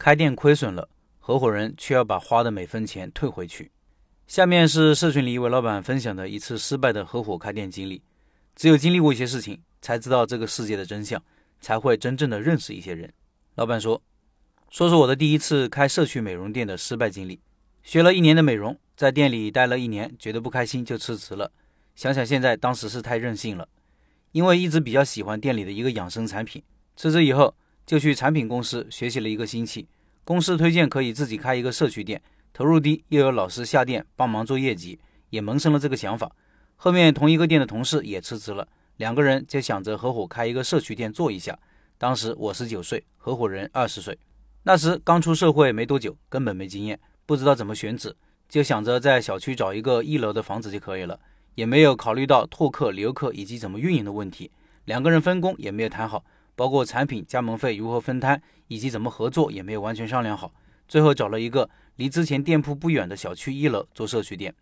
开店亏损了，合伙人却要把花的每分钱退回去。下面是社群里一位老板分享的一次失败的合伙开店经历。只有经历过一些事情，才知道这个世界的真相，才会真正的认识一些人。老板说：“说说我的第一次开社区美容店的失败经历。学了一年的美容，在店里待了一年，觉得不开心就辞职了。想想现在，当时是太任性了。因为一直比较喜欢店里的一个养生产品，辞职以后就去产品公司学习了一个星期。公司推荐可以自己开一个社区店。”投入低，又有老师下店帮忙做业绩，也萌生了这个想法。后面同一个店的同事也辞职了，两个人就想着合伙开一个社区店做一下。当时我十九岁，合伙人二十岁，那时刚出社会没多久，根本没经验，不知道怎么选址，就想着在小区找一个一楼的房子就可以了，也没有考虑到拓客、留客以及怎么运营的问题。两个人分工也没有谈好，包括产品加盟费如何分摊以及怎么合作也没有完全商量好。最后找了一个。离之前店铺不远的小区一楼做社区店，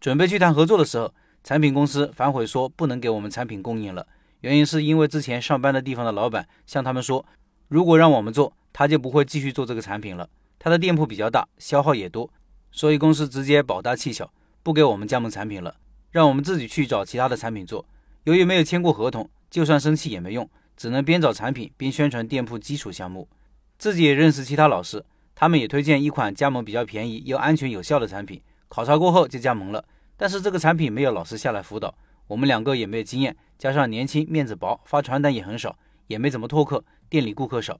准备去谈合作的时候，产品公司反悔说不能给我们产品供应了。原因是因为之前上班的地方的老板向他们说，如果让我们做，他就不会继续做这个产品了。他的店铺比较大，消耗也多，所以公司直接保大气小，不给我们加盟产品了，让我们自己去找其他的产品做。由于没有签过合同，就算生气也没用，只能边找产品边宣传店铺基础项目。自己也认识其他老师。他们也推荐一款加盟比较便宜又安全有效的产品，考察过后就加盟了。但是这个产品没有老师下来辅导，我们两个也没有经验，加上年轻面子薄，发传单也很少，也没怎么拓客，店里顾客少，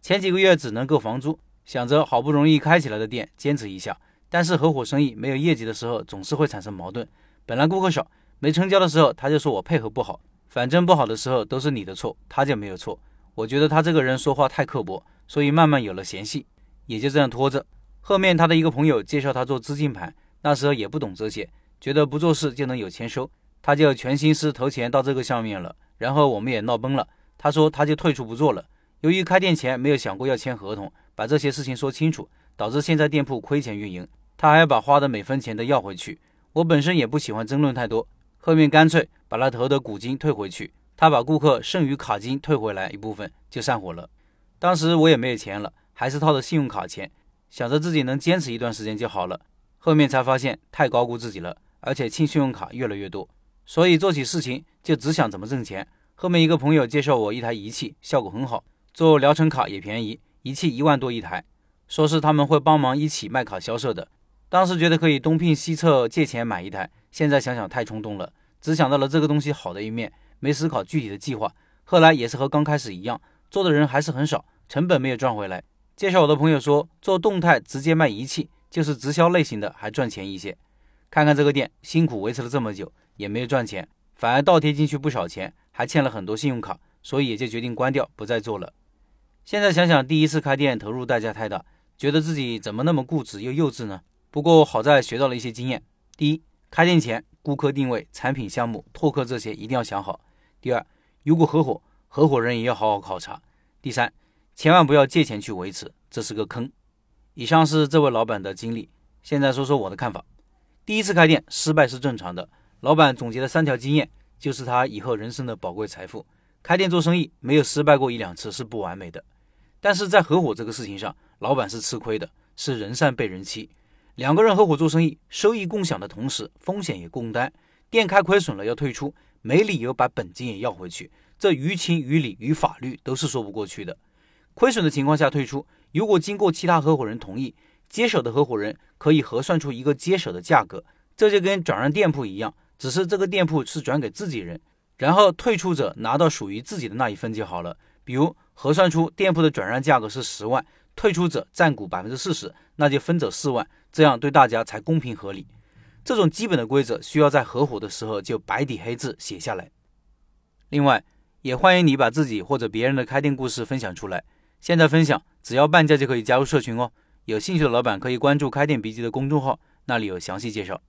前几个月只能够房租。想着好不容易开起来的店，坚持一下。但是合伙生意没有业绩的时候，总是会产生矛盾。本来顾客少，没成交的时候，他就说我配合不好，反正不好的时候都是你的错，他就没有错。我觉得他这个人说话太刻薄，所以慢慢有了嫌隙。也就这样拖着。后面他的一个朋友介绍他做资金盘，那时候也不懂这些，觉得不做事就能有钱收，他就全心思投钱到这个上面了。然后我们也闹崩了，他说他就退出不做了。由于开店前没有想过要签合同，把这些事情说清楚，导致现在店铺亏钱运营，他还要把花的每分钱都要回去。我本身也不喜欢争论太多，后面干脆把他投的股金退回去，他把顾客剩余卡金退回来一部分就散伙了。当时我也没有钱了。还是套着信用卡钱，想着自己能坚持一段时间就好了。后面才发现太高估自己了，而且欠信用卡越来越多，所以做起事情就只想怎么挣钱。后面一个朋友介绍我一台仪器，效果很好，做疗程卡也便宜，仪器一万多一台，说是他们会帮忙一起卖卡销售的。当时觉得可以东拼西凑借钱买一台，现在想想太冲动了，只想到了这个东西好的一面，没思考具体的计划。后来也是和刚开始一样，做的人还是很少，成本没有赚回来。介绍我的朋友说，做动态直接卖仪器，就是直销类型的，还赚钱一些。看看这个店，辛苦维持了这么久，也没有赚钱，反而倒贴进去不少钱，还欠了很多信用卡，所以也就决定关掉，不再做了。现在想想，第一次开店投入代价太大，觉得自己怎么那么固执又幼稚呢？不过好在学到了一些经验：第一，开店前顾客定位、产品项目、拓客这些一定要想好；第二，如果合伙，合伙人也要好好考察；第三。千万不要借钱去维持，这是个坑。以上是这位老板的经历，现在说说我的看法。第一次开店失败是正常的，老板总结了三条经验，就是他以后人生的宝贵财富。开店做生意没有失败过一两次是不完美的，但是在合伙这个事情上，老板是吃亏的，是人善被人欺。两个人合伙做生意，收益共享的同时，风险也共担。店开亏损了要退出，没理由把本金也要回去，这于情于理于法律都是说不过去的。亏损的情况下退出，如果经过其他合伙人同意，接手的合伙人可以核算出一个接手的价格，这就跟转让店铺一样，只是这个店铺是转给自己人，然后退出者拿到属于自己的那一份就好了。比如核算出店铺的转让价格是十万，退出者占股百分之四十，那就分走四万，这样对大家才公平合理。这种基本的规则需要在合伙的时候就白底黑字写下来。另外，也欢迎你把自己或者别人的开店故事分享出来。现在分享，只要半价就可以加入社群哦。有兴趣的老板可以关注“开店笔记”的公众号，那里有详细介绍。